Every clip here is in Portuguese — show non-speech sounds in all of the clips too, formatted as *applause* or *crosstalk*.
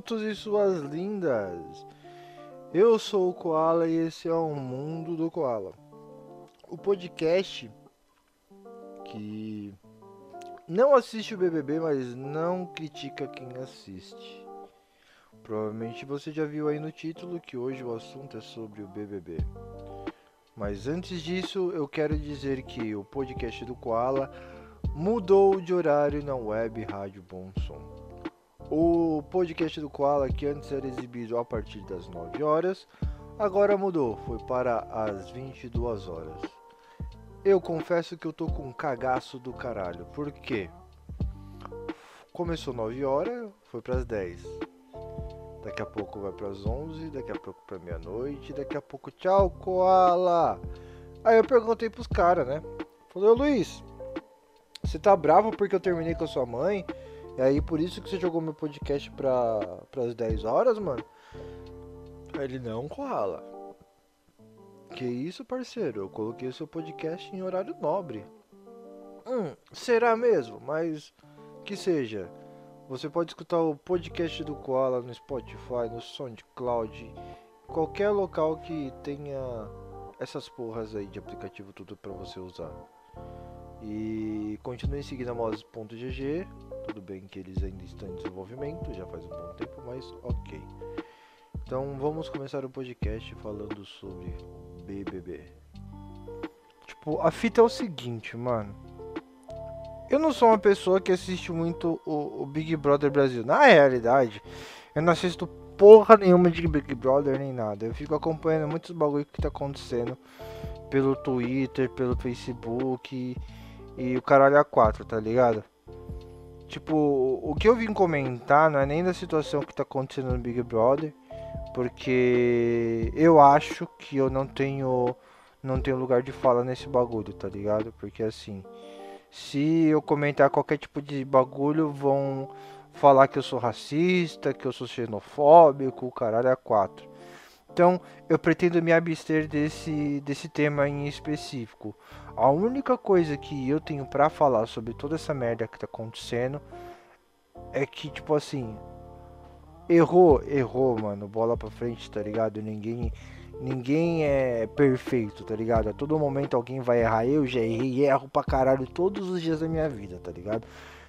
putos e suas lindas! Eu sou o Koala e esse é o Mundo do Koala. O podcast que não assiste o BBB, mas não critica quem assiste. Provavelmente você já viu aí no título que hoje o assunto é sobre o BBB. Mas antes disso, eu quero dizer que o podcast do Koala mudou de horário na web Rádio Bom Som. O podcast do Koala, que antes era exibido a partir das 9 horas, agora mudou, foi para as 22 horas. Eu confesso que eu tô com um cagaço do caralho, por quê? Começou 9 horas, foi para as 10. Daqui a pouco vai para as 11, daqui a pouco para meia-noite, daqui a pouco tchau, Koala. Aí eu perguntei pros caras, né? Falei, Luiz, você tá bravo porque eu terminei com a sua mãe? E aí por isso que você jogou meu podcast pra, pras 10 horas, mano? Ele, não, Koala. Que isso, parceiro? Eu coloquei o seu podcast em horário nobre. Hum, será mesmo? Mas que seja. Você pode escutar o podcast do Koala no Spotify, no SoundCloud, qualquer local que tenha essas porras aí de aplicativo tudo para você usar. E continue seguindo a Moz.gg. Tudo bem que eles ainda estão em desenvolvimento, já faz um bom tempo, mas ok. Então vamos começar o podcast falando sobre BBB. Tipo, a fita é o seguinte, mano. Eu não sou uma pessoa que assiste muito o, o Big Brother Brasil. Na realidade, eu não assisto porra nenhuma de Big Brother nem nada. Eu fico acompanhando muitos bagulho que tá acontecendo pelo Twitter, pelo Facebook e o caralho a 4, tá ligado? Tipo, o que eu vim comentar não é nem da situação que tá acontecendo no Big Brother, porque eu acho que eu não tenho não tenho lugar de fala nesse bagulho, tá ligado? Porque assim, se eu comentar qualquer tipo de bagulho, vão falar que eu sou racista, que eu sou xenofóbico, o caralho é quatro. Então, eu pretendo me abster desse, desse tema em específico. A única coisa que eu tenho para falar sobre toda essa merda que tá acontecendo é que, tipo assim, errou, errou, mano, bola pra frente, tá ligado? Ninguém ninguém é perfeito, tá ligado? A todo momento alguém vai errar. Eu já errei e erro pra caralho todos os dias da minha vida, tá ligado?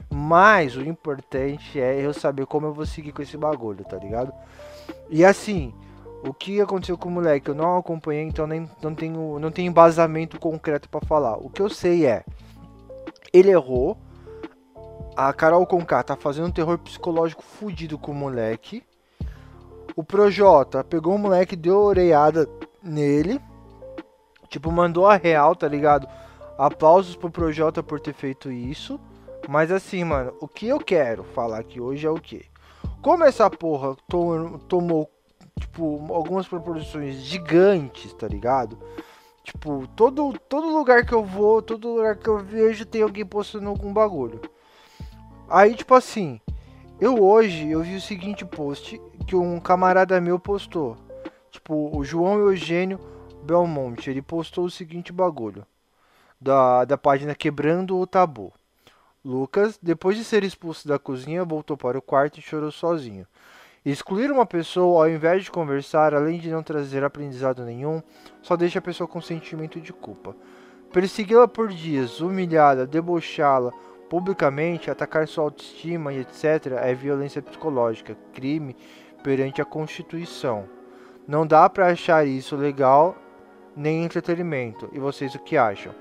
Mas o importante é eu saber como eu vou seguir com esse bagulho, tá ligado? E assim, o que aconteceu com o moleque eu não acompanhei, então nem, não, tenho, não tenho embasamento concreto para falar. O que eu sei é, ele errou, a Carol Conká tá fazendo um terror psicológico fudido com o moleque. O Projota pegou o moleque, deu oreiada nele. Tipo, mandou a real, tá ligado? Aplausos pro Projota por ter feito isso. Mas assim, mano, o que eu quero falar aqui hoje é o que? Como essa porra tomou tipo, algumas proporções gigantes, tá ligado? Tipo, todo, todo lugar que eu vou, todo lugar que eu vejo tem alguém postando algum bagulho. Aí, tipo assim, eu hoje eu vi o seguinte post que um camarada meu postou. Tipo, o João Eugênio Belmonte, ele postou o seguinte bagulho. Da, da página Quebrando o Tabu. Lucas, depois de ser expulso da cozinha, voltou para o quarto e chorou sozinho. Excluir uma pessoa ao invés de conversar, além de não trazer aprendizado nenhum, só deixa a pessoa com sentimento de culpa. Persegui-la por dias, humilhá-la, debochá-la publicamente, atacar sua autoestima e etc. é violência psicológica, crime perante a Constituição. Não dá para achar isso legal nem entretenimento. E vocês o que acham?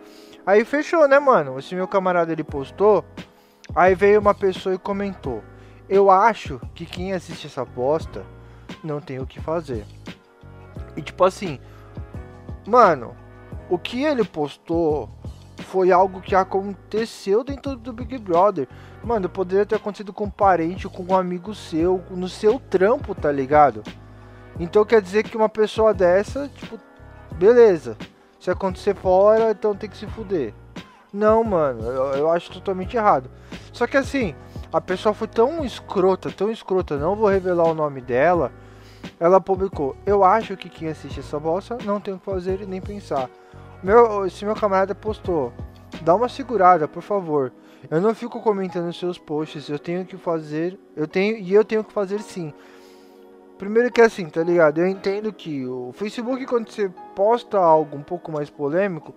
Aí fechou, né, mano? Esse meu camarada ele postou, aí veio uma pessoa e comentou. Eu acho que quem assiste essa bosta não tem o que fazer. E tipo assim, mano, o que ele postou foi algo que aconteceu dentro do Big Brother. Mano, poderia ter acontecido com um parente, com um amigo seu, no seu trampo, tá ligado? Então quer dizer que uma pessoa dessa, tipo, beleza. Se acontecer fora, então tem que se fuder. Não, mano, eu, eu acho totalmente errado. Só que assim, a pessoa foi tão escrota, tão escrota, não vou revelar o nome dela. Ela publicou: Eu acho que quem assiste essa bolsa não tem o que fazer e nem pensar. Meu, esse meu camarada postou: Dá uma segurada, por favor. Eu não fico comentando seus posts, eu tenho que fazer, eu tenho e eu tenho que fazer sim. Primeiro que assim, tá ligado? Eu entendo que o Facebook, quando você posta algo um pouco mais polêmico,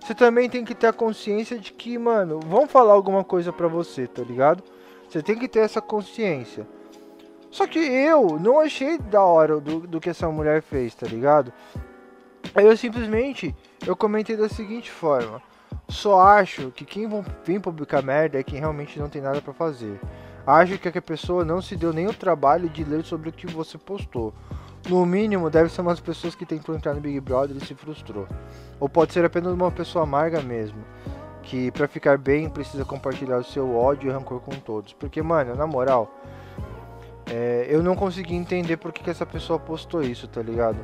você também tem que ter a consciência de que, mano, vão falar alguma coisa pra você, tá ligado? Você tem que ter essa consciência. Só que eu não achei da hora do, do que essa mulher fez, tá ligado? Eu simplesmente, eu comentei da seguinte forma. Só acho que quem vem publicar merda é quem realmente não tem nada para fazer. Acho que a pessoa não se deu nem o trabalho de ler sobre o que você postou. No mínimo, deve ser umas pessoas que tentou entrar no Big Brother e se frustrou. Ou pode ser apenas uma pessoa amarga mesmo. Que para ficar bem precisa compartilhar o seu ódio e rancor com todos. Porque, mano, na moral, é, eu não consegui entender por que, que essa pessoa postou isso, tá ligado?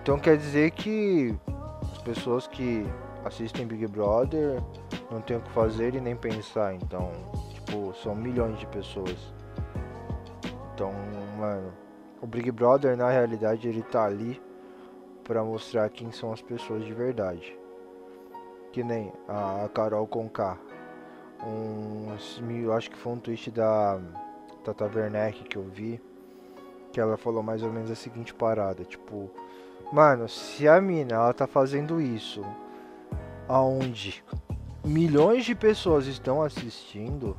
Então quer dizer que as pessoas que assistem Big Brother não tem o que fazer e nem pensar. Então, tipo, são milhões de pessoas. Então, mano, o Big Brother na realidade ele tá ali para mostrar quem são as pessoas de verdade. Que nem a Carol Conká. Um, eu acho que foi um tweet da Tata Werneck que eu vi. Que ela falou mais ou menos a seguinte parada, tipo, mano, se a mina ela tá fazendo isso aonde milhões de pessoas estão assistindo,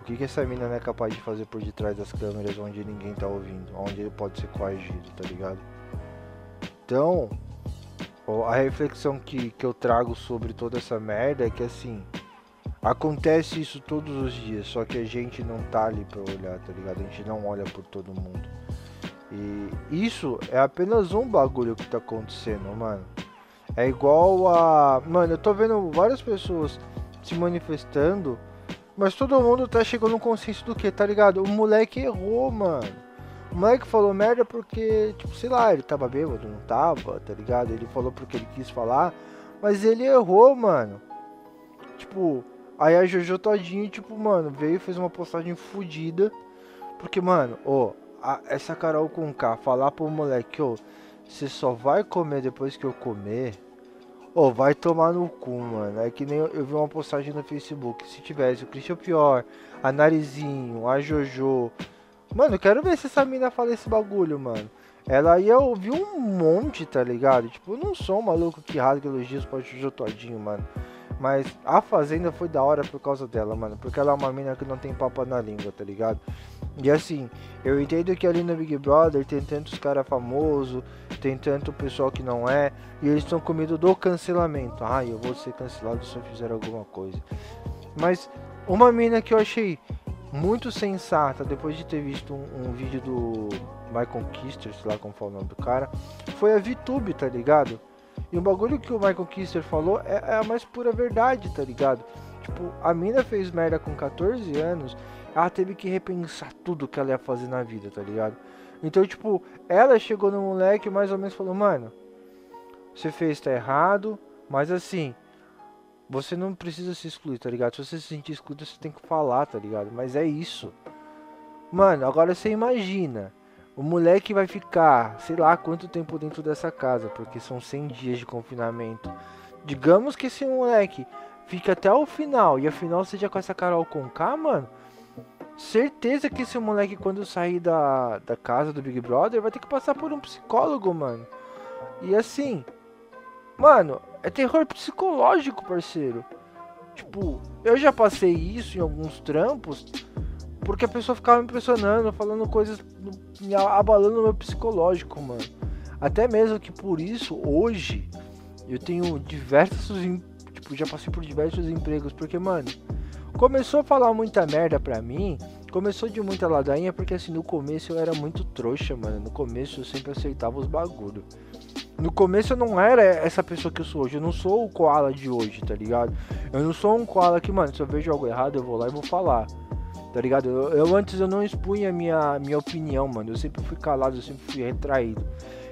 o que, que essa mina não é capaz de fazer por detrás das câmeras onde ninguém tá ouvindo, onde ele pode ser coagido, tá ligado? Então, a reflexão que, que eu trago sobre toda essa merda é que assim, acontece isso todos os dias, só que a gente não tá ali pra olhar, tá ligado? A gente não olha por todo mundo. E isso é apenas um bagulho que tá acontecendo, mano. É igual a. Mano, eu tô vendo várias pessoas se manifestando, mas todo mundo tá chegando no consenso do que, tá ligado? O moleque errou, mano. O moleque falou merda porque, tipo, sei lá, ele tava bêbado, não tava, tá ligado? Ele falou porque ele quis falar, mas ele errou, mano. Tipo, aí a Jojo todinho, tipo, mano, veio e fez uma postagem fodida. Porque, mano, ó, essa Carol com K falar pro moleque, ó, você só vai comer depois que eu comer Ô, vai tomar no cu, mano. É que nem eu, eu, vi uma postagem no Facebook. Se tivesse o Christian Pior, a Narizinho, a Jojo. Mano, eu quero ver se essa mina fala esse bagulho, mano. Ela ia ouvir um monte, tá ligado? Tipo, eu não sou um maluco que rasga elogios pra Jojo todinho, mano. Mas a Fazenda foi da hora por causa dela, mano. Porque ela é uma mina que não tem papo na língua, tá ligado? E assim, eu entendo que ali no Big Brother tem tantos cara famoso, tem tanto pessoal que não é, e eles estão com medo do cancelamento. Ah, eu vou ser cancelado se eu fizer alguma coisa. Mas uma mina que eu achei muito sensata depois de ter visto um, um vídeo do Michael Kister, sei lá como fala o nome do cara, foi a VTube, tá ligado? E o bagulho que o Michael Kister falou é, é a mais pura verdade, tá ligado? Tipo, a mina fez merda com 14 anos ela teve que repensar tudo que ela ia fazer na vida, tá ligado? Então, tipo, ela chegou no moleque mais ou menos falou, mano, você fez tá errado, mas assim, você não precisa se excluir, tá ligado? Se você se sentir excluído, você tem que falar, tá ligado? Mas é isso. Mano, agora você imagina, o moleque vai ficar, sei lá quanto tempo dentro dessa casa, porque são 100 dias de confinamento. Digamos que esse moleque fica até o final e afinal seja com essa Carol com K, mano. Certeza que esse moleque, quando sair da, da casa do Big Brother, vai ter que passar por um psicólogo, mano. E assim, mano, é terror psicológico, parceiro. Tipo, eu já passei isso em alguns trampos, porque a pessoa ficava me impressionando, falando coisas, me abalando o meu psicológico, mano. Até mesmo que por isso, hoje, eu tenho diversos, tipo, já passei por diversos empregos, porque, mano Começou a falar muita merda pra mim. Começou de muita ladainha, porque assim, no começo eu era muito trouxa, mano. No começo eu sempre aceitava os bagulho. No começo eu não era essa pessoa que eu sou hoje. Eu não sou o koala de hoje, tá ligado? Eu não sou um koala que, mano, se eu vejo algo errado, eu vou lá e vou falar. Tá ligado? Eu, eu antes eu não expunha a minha, minha opinião, mano. Eu sempre fui calado, eu sempre fui retraído.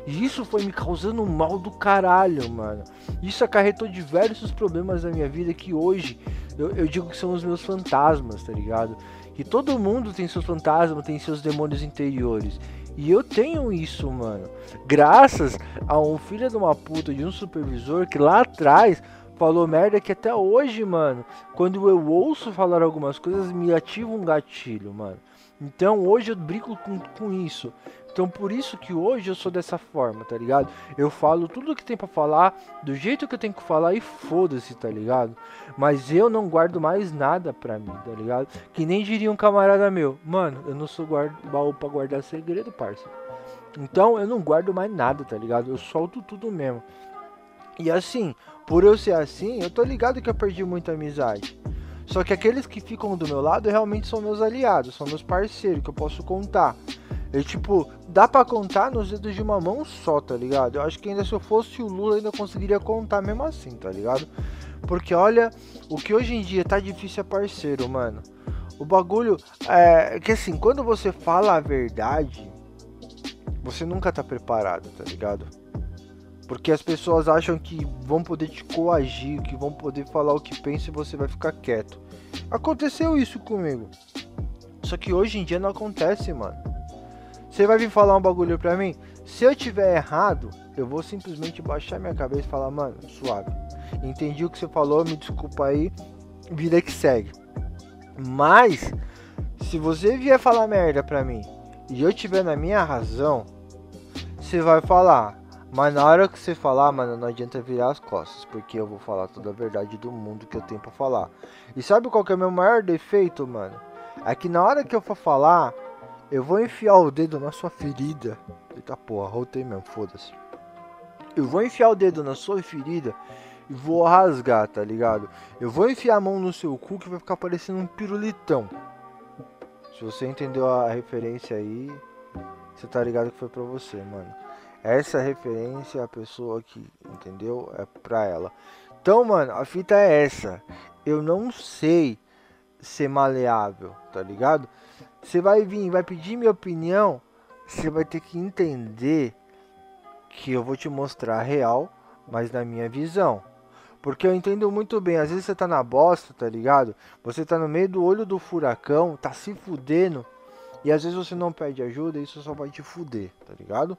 E isso foi me causando mal do caralho, mano. Isso acarretou diversos problemas na minha vida que hoje eu, eu digo que são os meus fantasmas, tá ligado? Que todo mundo tem seus fantasmas, tem seus demônios interiores. E eu tenho isso, mano. Graças a um filho de uma puta de um supervisor que lá atrás falou merda que até hoje, mano, quando eu ouço falar algumas coisas, me ativa um gatilho, mano. Então hoje eu brinco com, com isso. Então por isso que hoje eu sou dessa forma, tá ligado? Eu falo tudo que tem para falar, do jeito que eu tenho que falar e foda-se, tá ligado? Mas eu não guardo mais nada pra mim, tá ligado? Que nem diria um camarada meu, mano, eu não sou guarda, baú pra guardar segredo, parça. Então eu não guardo mais nada, tá ligado? Eu solto tudo mesmo. E assim, por eu ser assim, eu tô ligado que eu perdi muita amizade. Só que aqueles que ficam do meu lado realmente são meus aliados, são meus parceiros, que eu posso contar. Eu, tipo, dá para contar nos dedos de uma mão só, tá ligado? Eu acho que ainda se eu fosse o Lula, ainda conseguiria contar mesmo assim, tá ligado? Porque olha, o que hoje em dia tá difícil é parceiro, mano. O bagulho é que assim, quando você fala a verdade, você nunca tá preparado, tá ligado? Porque as pessoas acham que vão poder te coagir, que vão poder falar o que pensa e você vai ficar quieto. Aconteceu isso comigo. Só que hoje em dia não acontece, mano. Você vai vir falar um bagulho pra mim? Se eu tiver errado, eu vou simplesmente baixar minha cabeça e falar, mano, suave. Entendi o que você falou, me desculpa aí, vida que segue. Mas, se você vier falar merda pra mim e eu tiver na minha razão, você vai falar, mas na hora que você falar, mano, não adianta virar as costas, porque eu vou falar toda a verdade do mundo que eu tenho pra falar. E sabe qual que é o meu maior defeito, mano? É que na hora que eu for falar, eu vou enfiar o dedo na sua ferida. Eita porra, rotei mesmo, foda-se. Eu vou enfiar o dedo na sua ferida e vou rasgar, tá ligado? Eu vou enfiar a mão no seu cu que vai ficar parecendo um pirulitão. Se você entendeu a referência aí, você tá ligado que foi pra você, mano. Essa referência, a pessoa que entendeu, é pra ela. Então, mano, a fita é essa. Eu não sei ser maleável, tá ligado? Você vai vir, vai pedir minha opinião, você vai ter que entender que eu vou te mostrar real, mas na minha visão. Porque eu entendo muito bem, às vezes você tá na bosta, tá ligado? Você tá no meio do olho do furacão, tá se fudendo, e às vezes você não pede ajuda, isso só vai te fuder, tá ligado?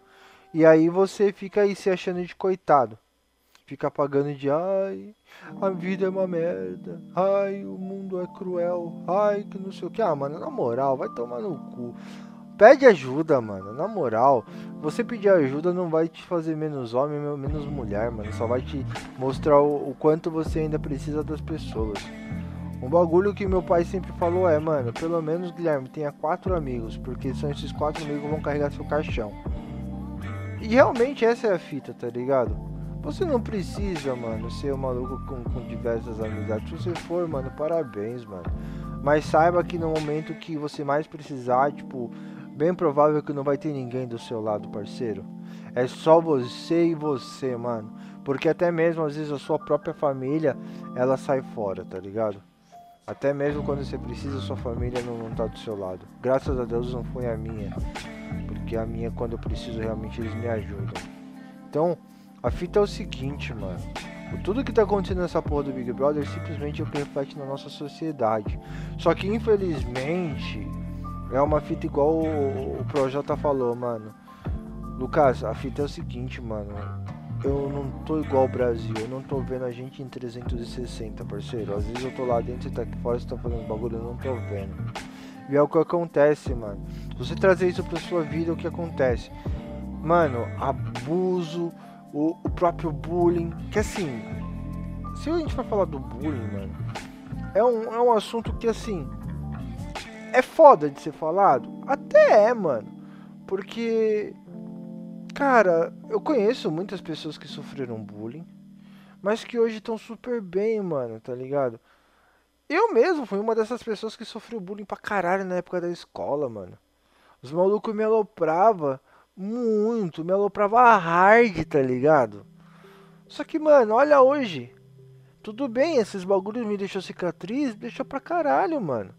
E aí você fica aí se achando de coitado. Fica pagando de ai, a vida é uma merda. Ai, o mundo é cruel. Ai, que não sei o que. Ah, mano, na moral, vai tomar no cu. Pede ajuda, mano. Na moral, você pedir ajuda não vai te fazer menos homem, menos mulher, mano. Só vai te mostrar o, o quanto você ainda precisa das pessoas. Um bagulho que meu pai sempre falou é, mano, pelo menos Guilherme tenha quatro amigos, porque são esses quatro amigos que vão carregar seu caixão. E realmente essa é a fita, tá ligado? Você não precisa, mano, ser um maluco com, com diversas amizades. Se você for, mano, parabéns, mano. Mas saiba que no momento que você mais precisar, tipo, bem provável que não vai ter ninguém do seu lado, parceiro. É só você e você, mano. Porque até mesmo às vezes a sua própria família, ela sai fora, tá ligado? Até mesmo quando você precisa, sua família não, não tá do seu lado. Graças a Deus não foi a minha. Porque a minha, quando eu preciso, realmente eles me ajudam. Então, a fita é o seguinte, mano. Tudo que tá acontecendo nessa porra do Big Brother simplesmente é o que reflete na nossa sociedade. Só que infelizmente é uma fita igual o, o Projota falou, mano. Lucas, a fita é o seguinte, mano. Eu não tô igual o Brasil, eu não tô vendo a gente em 360, parceiro. Às vezes eu tô lá dentro e tá aqui fora, você tá fazendo bagulho, eu não tô vendo. E é o que acontece, mano. Se você trazer isso pra sua vida, o que acontece? Mano, abuso, o, o próprio bullying. Que assim, se a gente for falar do bullying, mano, é um, é um assunto que assim. É foda de ser falado? Até é, mano. Porque. Cara, eu conheço muitas pessoas que sofreram bullying. Mas que hoje estão super bem, mano, tá ligado? Eu mesmo fui uma dessas pessoas que sofreu bullying pra caralho na época da escola, mano. Os malucos me aloprava muito, me aloprava hard, tá ligado? Só que, mano, olha hoje. Tudo bem, esses bagulhos me deixou cicatriz, deixou pra caralho, mano.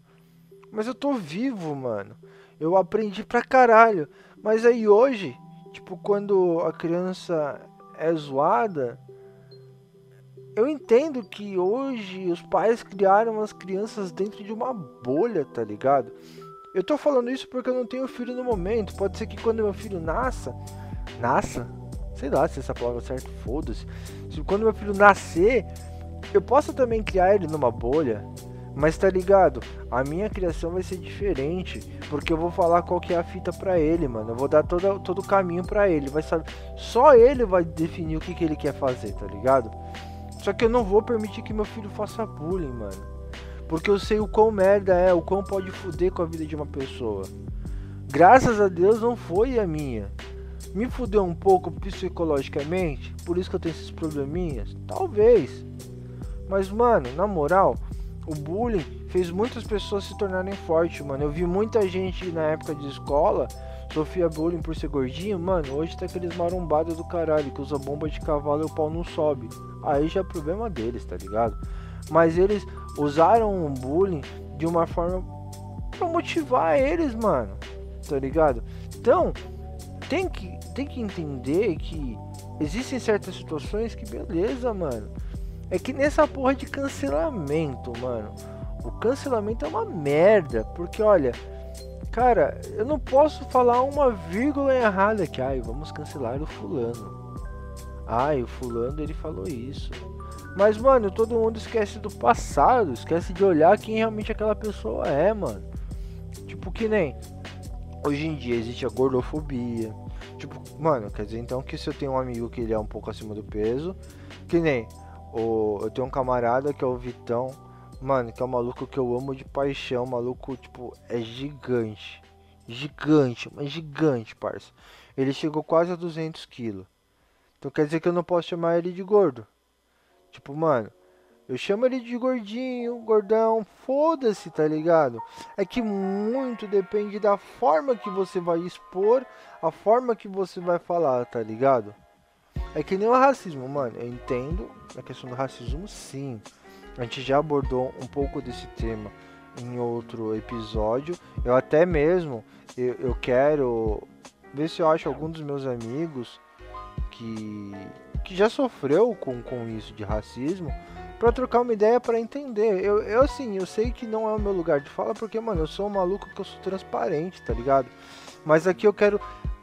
Mas eu tô vivo, mano. Eu aprendi pra caralho. Mas aí hoje, tipo, quando a criança é zoada, eu entendo que hoje os pais criaram as crianças dentro de uma bolha, tá ligado? Eu tô falando isso porque eu não tenho filho no momento. Pode ser que quando meu filho nasça. Nasça? Sei lá se essa palavra é certa, foda-se. Se quando meu filho nascer, eu possa também criar ele numa bolha. Mas tá ligado? A minha criação vai ser diferente, porque eu vou falar qual que é a fita para ele, mano. Eu vou dar todo, todo o caminho para ele, vai saber. Só ele vai definir o que, que ele quer fazer, tá ligado? Só que eu não vou permitir que meu filho faça bullying, mano. Porque eu sei o quão merda é, o quão pode fuder com a vida de uma pessoa. Graças a Deus não foi a minha. Me fudeu um pouco psicologicamente, por isso que eu tenho esses probleminhas? Talvez. Mas, mano, na moral, o bullying fez muitas pessoas se tornarem fortes, mano. Eu vi muita gente na época de escola sofria bullying por ser gordinho, mano. Hoje tá aqueles marombados do caralho que usa bomba de cavalo e o pau não sobe. Aí já é problema deles, tá ligado? Mas eles usaram o bullying de uma forma pra motivar eles, mano. Tá ligado? Então, tem que, tem que entender que existem certas situações que beleza, mano é que nessa porra de cancelamento, mano. O cancelamento é uma merda. Porque olha, cara, eu não posso falar uma vírgula errada que, ai, vamos cancelar o fulano. Ai, o fulano ele falou isso. Mas, mano, todo mundo esquece do passado, esquece de olhar quem realmente aquela pessoa é, mano. Tipo, que nem hoje em dia existe a gordofobia. Tipo, mano, quer dizer então que se eu tenho um amigo que ele é um pouco acima do peso, que nem o, eu tenho um camarada que é o Vitão, mano, que é um maluco que eu amo de paixão, maluco, tipo, é gigante. Gigante, mas gigante, parça. Ele chegou quase a 200 quilos. Então quer dizer que eu não posso chamar ele de gordo. Tipo, mano, eu chamo ele de gordinho, gordão, foda-se, tá ligado? É que muito depende da forma que você vai expor, a forma que você vai falar, tá ligado? É que nem o racismo, mano. Eu entendo a questão do racismo, sim. A gente já abordou um pouco desse tema em outro episódio. Eu até mesmo eu, eu quero ver se eu acho algum dos meus amigos que, que já sofreu com, com isso de racismo para trocar uma ideia para entender. Eu, eu assim, eu sei que não é o meu lugar de fala porque, mano, eu sou um maluco que eu sou transparente, tá ligado? Mas aqui eu quero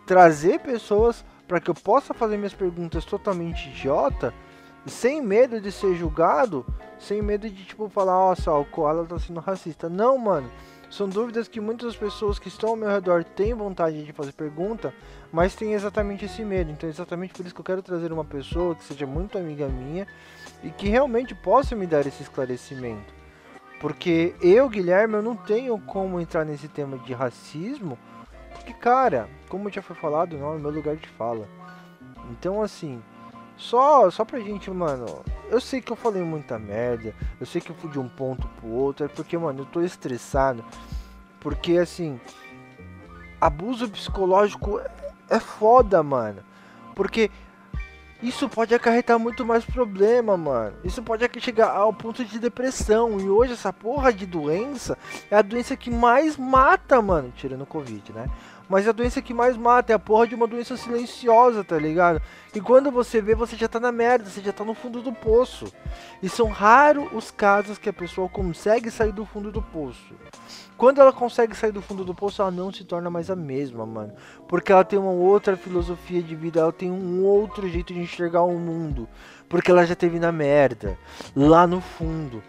trazer pessoas para que eu possa fazer minhas perguntas totalmente idiota, sem medo de ser julgado, sem medo de tipo falar, nossa, o Koala tá sendo racista. Não, mano. São dúvidas que muitas pessoas que estão ao meu redor têm vontade de fazer pergunta, mas têm exatamente esse medo. Então, é exatamente por isso que eu quero trazer uma pessoa que seja muito amiga minha e que realmente possa me dar esse esclarecimento. Porque eu, Guilherme, eu não tenho como entrar nesse tema de racismo porque, cara, como já foi falado, não é meu lugar de fala. Então, assim, só, só pra gente, mano, eu sei que eu falei muita merda, eu sei que eu fui de um ponto pro outro, é porque, mano, eu tô estressado. Porque, assim, abuso psicológico é foda, mano. Porque isso pode acarretar muito mais problema, mano. Isso pode chegar ao ponto de depressão. E hoje essa porra de doença é a doença que mais mata, mano. Tirando o Covid, né? Mas a doença que mais mata é a porra de uma doença silenciosa, tá ligado? E quando você vê, você já tá na merda, você já tá no fundo do poço. E são raros os casos que a pessoa consegue sair do fundo do poço. Quando ela consegue sair do fundo do poço, ela não se torna mais a mesma, mano. Porque ela tem uma outra filosofia de vida, ela tem um outro jeito de enxergar o mundo. Porque ela já teve na merda, lá no fundo.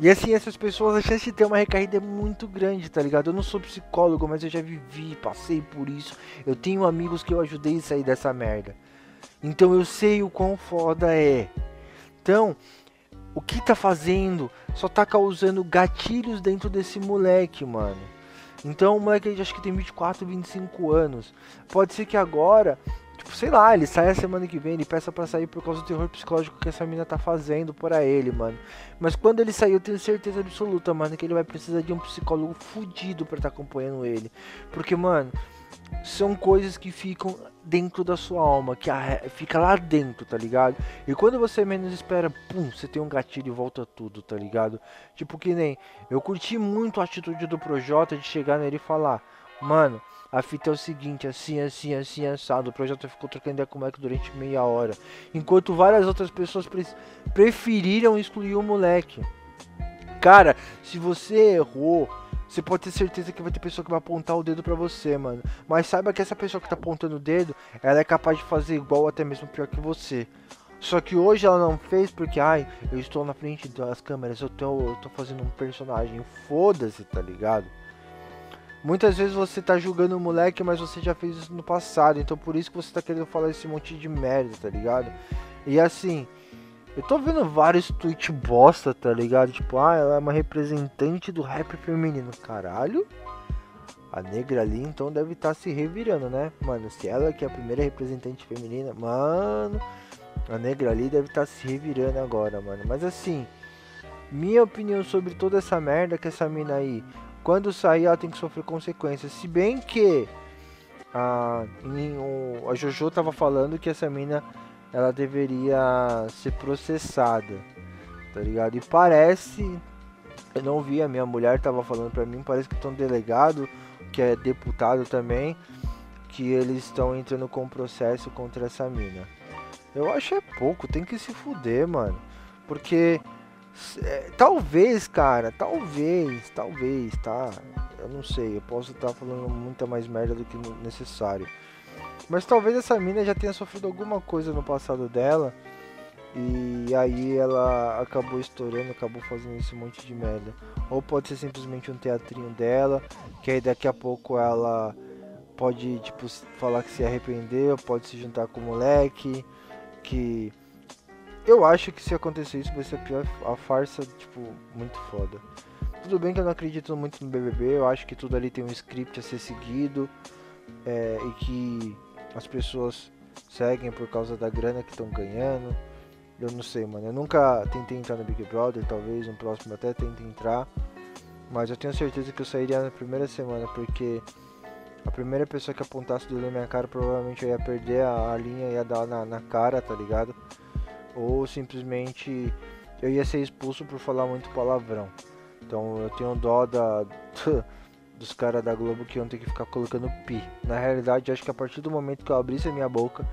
E assim, essas pessoas, a chance de ter uma recaída é muito grande, tá ligado? Eu não sou psicólogo, mas eu já vivi, passei por isso. Eu tenho amigos que eu ajudei a sair dessa merda. Então eu sei o quão foda é. Então, o que tá fazendo só tá causando gatilhos dentro desse moleque, mano. Então o moleque acho que tem 24, 25 anos. Pode ser que agora Tipo, sei lá, ele sai a semana que vem, ele peça para sair por causa do terror psicológico que essa mina tá fazendo para ele, mano. Mas quando ele sair, eu tenho certeza absoluta, mano, que ele vai precisar de um psicólogo fudido para estar tá acompanhando ele. Porque, mano, são coisas que ficam dentro da sua alma, que fica lá dentro, tá ligado? E quando você menos espera, pum, você tem um gatilho e volta tudo, tá ligado? Tipo que nem eu curti muito a atitude do Projota de chegar nele e falar, mano, a fita é o seguinte, assim, assim, assim, assado. O projeto ficou trocando ideia com o moleque durante meia hora. Enquanto várias outras pessoas pre preferiram excluir o moleque. Cara, se você errou, você pode ter certeza que vai ter pessoa que vai apontar o dedo para você, mano. Mas saiba que essa pessoa que tá apontando o dedo, ela é capaz de fazer igual ou até mesmo pior que você. Só que hoje ela não fez porque, ai, eu estou na frente das câmeras, eu tô, eu tô fazendo um personagem. Foda-se, tá ligado? Muitas vezes você tá julgando o moleque, mas você já fez isso no passado. Então por isso que você tá querendo falar esse monte de merda, tá ligado? E assim, eu tô vendo vários tweets bosta, tá ligado? Tipo, ah, ela é uma representante do rap feminino. Caralho. A negra ali então deve estar tá se revirando, né? Mano, se ela que é a primeira representante feminina, mano, a negra ali deve estar tá se revirando agora, mano. Mas assim, minha opinião sobre toda essa merda que essa mina aí, quando sair ela tem que sofrer consequências. Se bem que a, em, a Jojo tava falando que essa mina ela deveria ser processada, tá ligado? E parece, eu não vi, a minha mulher tava falando pra mim, parece que estão delegado, que é deputado também, que eles estão entrando com processo contra essa mina. Eu acho é pouco, tem que se fuder, mano. Porque é, talvez, cara, talvez, talvez, tá? Eu não sei, eu posso estar tá falando muita mais merda do que necessário. Mas talvez essa mina já tenha sofrido alguma coisa no passado dela. E aí ela acabou estourando, acabou fazendo esse monte de merda. Ou pode ser simplesmente um teatrinho dela, que aí daqui a pouco ela pode, tipo, falar que se arrependeu, pode se juntar com o moleque que eu acho que se acontecer isso vai ser a pior a farsa, tipo, muito foda. Tudo bem que eu não acredito muito no BBB, eu acho que tudo ali tem um script a ser seguido é, e que as pessoas seguem por causa da grana que estão ganhando. Eu não sei, mano. Eu nunca tentei entrar no Big Brother, talvez no próximo até tente entrar. Mas eu tenho certeza que eu sairia na primeira semana, porque a primeira pessoa que apontasse do na minha cara provavelmente eu ia perder a, a linha ia dar na, na cara, tá ligado? Ou simplesmente eu ia ser expulso por falar muito palavrão. Então eu tenho dó da, *laughs* dos caras da Globo que iam ter que ficar colocando pi. Na realidade, acho que a partir do momento que eu abrisse a minha boca,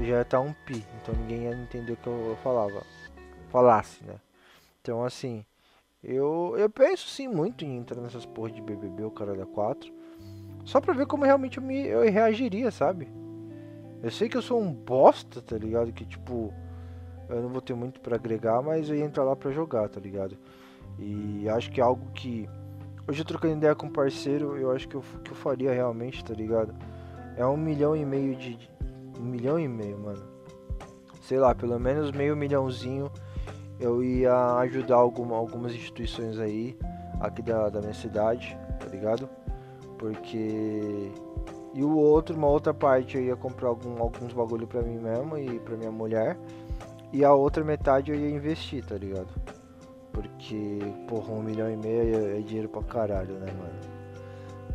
já ia estar tá um pi. Então ninguém ia entender o que eu falava. Falasse, né? Então assim, eu, eu penso sim muito em entrar nessas porra de BBB, o cara da 4. Só pra ver como realmente eu, me, eu reagiria, sabe? Eu sei que eu sou um bosta, tá ligado? Que tipo, eu não vou ter muito para agregar, mas eu ia entrar lá pra jogar, tá ligado? E acho que é algo que. Hoje eu trocando ideia com um parceiro, eu acho que eu, que eu faria realmente, tá ligado? É um milhão e meio de. Um milhão e meio, mano. Sei lá, pelo menos meio milhãozinho eu ia ajudar alguma, algumas instituições aí, aqui da, da minha cidade, tá ligado? Porque. E o outro, uma outra parte, eu ia comprar algum, alguns bagulho pra mim mesmo e pra minha mulher. E a outra metade eu ia investir, tá ligado? Porque, porra, um milhão e meio é, é dinheiro pra caralho, né, mano?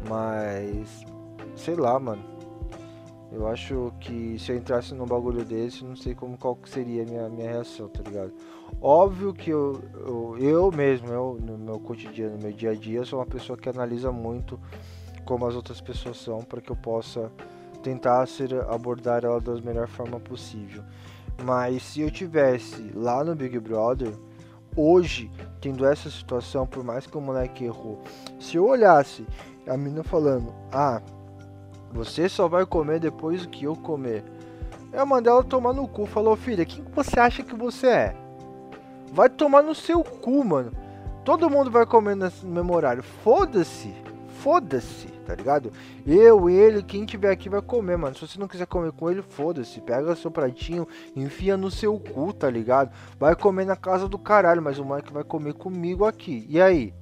Mas. Sei lá, mano. Eu acho que se eu entrasse num bagulho desse, não sei como qual seria a minha, minha reação, tá ligado? Óbvio que eu, eu, eu mesmo, eu, no meu cotidiano, no meu dia a dia, sou uma pessoa que analisa muito como as outras pessoas são para que eu possa tentar ser abordar ela da melhor forma possível. Mas se eu tivesse lá no Big Brother, hoje, tendo essa situação, por mais que o moleque errou, se eu olhasse a menina falando, ah, você só vai comer depois que eu comer. Eu mandei ela tomar no cu, falou, filha, quem você acha que você é? Vai tomar no seu cu, mano. Todo mundo vai comer no mesmo horário. Foda-se. Foda-se, tá ligado? Eu, ele, quem tiver aqui vai comer, mano. Se você não quiser comer com ele, foda-se. Pega seu pratinho, enfia no seu cu, tá ligado? Vai comer na casa do caralho, mas o Mike vai comer comigo aqui. E aí?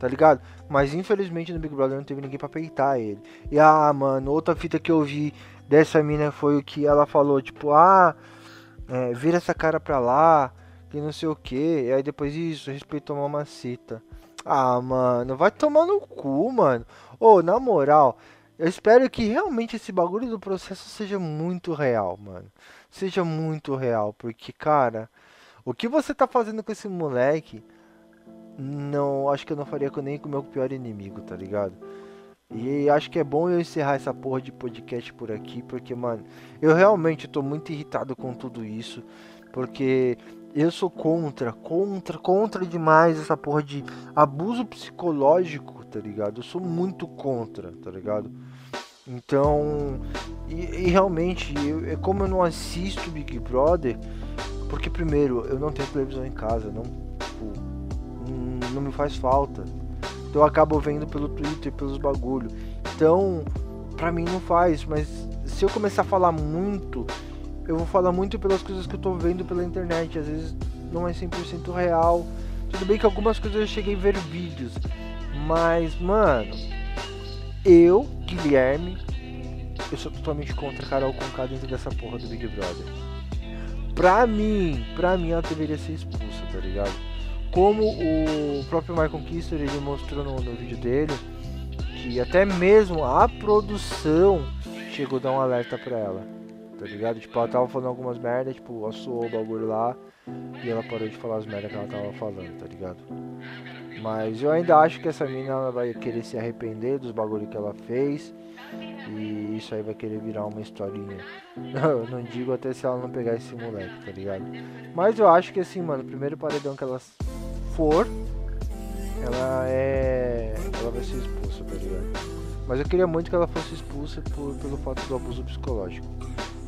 Tá ligado? Mas infelizmente no Big Brother não teve ninguém pra peitar ele. E ah, mano, outra fita que eu vi dessa mina foi o que ela falou, tipo, ah, é, vira essa cara pra lá, que não sei o que. E aí depois isso, respeitou uma mamacita. Ah, mano, vai tomar no cu, mano. Ô, oh, na moral, eu espero que realmente esse bagulho do processo seja muito real, mano. Seja muito real, porque, cara, o que você tá fazendo com esse moleque, não, acho que eu não faria nem com o meu pior inimigo, tá ligado? E acho que é bom eu encerrar essa porra de podcast por aqui, porque, mano, eu realmente tô muito irritado com tudo isso, porque eu sou contra, contra, contra demais essa porra de abuso psicológico, tá ligado? Eu sou muito contra, tá ligado? Então, e, e realmente, eu, é como eu não assisto Big Brother, porque primeiro, eu não tenho televisão em casa, não, tipo, não, me faz falta. Então eu acabo vendo pelo Twitter, pelos bagulho. Então, pra mim não faz, mas se eu começar a falar muito, eu vou falar muito pelas coisas que eu tô vendo pela internet. Às vezes não é 100% real. Tudo bem que algumas coisas eu cheguei a ver vídeos, mas, mano, eu, Guilherme, eu sou totalmente contra a Carol Conká dentro dessa porra do Big Brother. Pra mim, pra mim ela deveria ser expulsa, tá ligado? Como o próprio Michael Kister ele mostrou no, no vídeo dele, que até mesmo a produção chegou a dar um alerta pra ela, tá ligado? Tipo, ela tava falando algumas merdas, tipo, assoou o bagulho lá e ela parou de falar as merdas que ela tava falando, tá ligado? Mas eu ainda acho que essa ela vai querer se arrepender dos bagulhos que ela fez. E isso aí vai querer virar uma historinha. *laughs* Eu não digo até se ela não pegar esse moleque, tá ligado? Mas eu acho que assim, mano, o primeiro paredão que ela for, ela é. Ela vai ser expulsa, tá ligado? Mas eu queria muito que ela fosse expulsa por, pelo fato do abuso psicológico.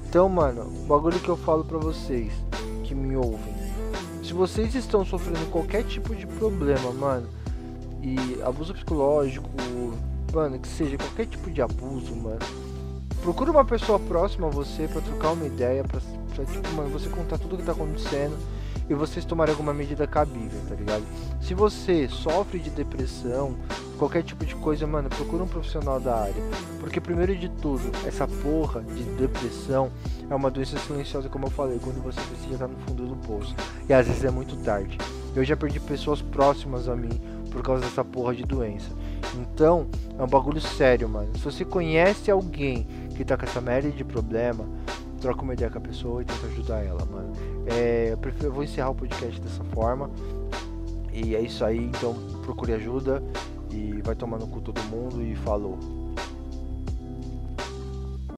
Então, mano, o bagulho que eu falo pra vocês que me ouvem. Se vocês estão sofrendo qualquer tipo de problema, mano, e abuso psicológico, mano, que seja qualquer tipo de abuso, mano, procura uma pessoa próxima a você para trocar uma ideia, pra, pra, tipo, mano, você contar tudo o que tá acontecendo e vocês tomarem alguma medida cabível, tá ligado? Se você sofre de depressão, qualquer tipo de coisa, mano, procura um profissional da área. Porque primeiro de tudo, essa porra de depressão é uma doença silenciosa, como eu falei, quando você precisa estar no fundo do poço. E às vezes é muito tarde. Eu já perdi pessoas próximas a mim por causa dessa porra de doença. Então, é um bagulho sério, mano. Se você conhece alguém que tá com essa merda de problema, troca uma ideia com a pessoa e tenta ajudar ela, mano. É, eu, prefiro, eu vou encerrar o podcast dessa forma. E é isso aí, então procure ajuda e vai tomar no cu todo mundo e falou.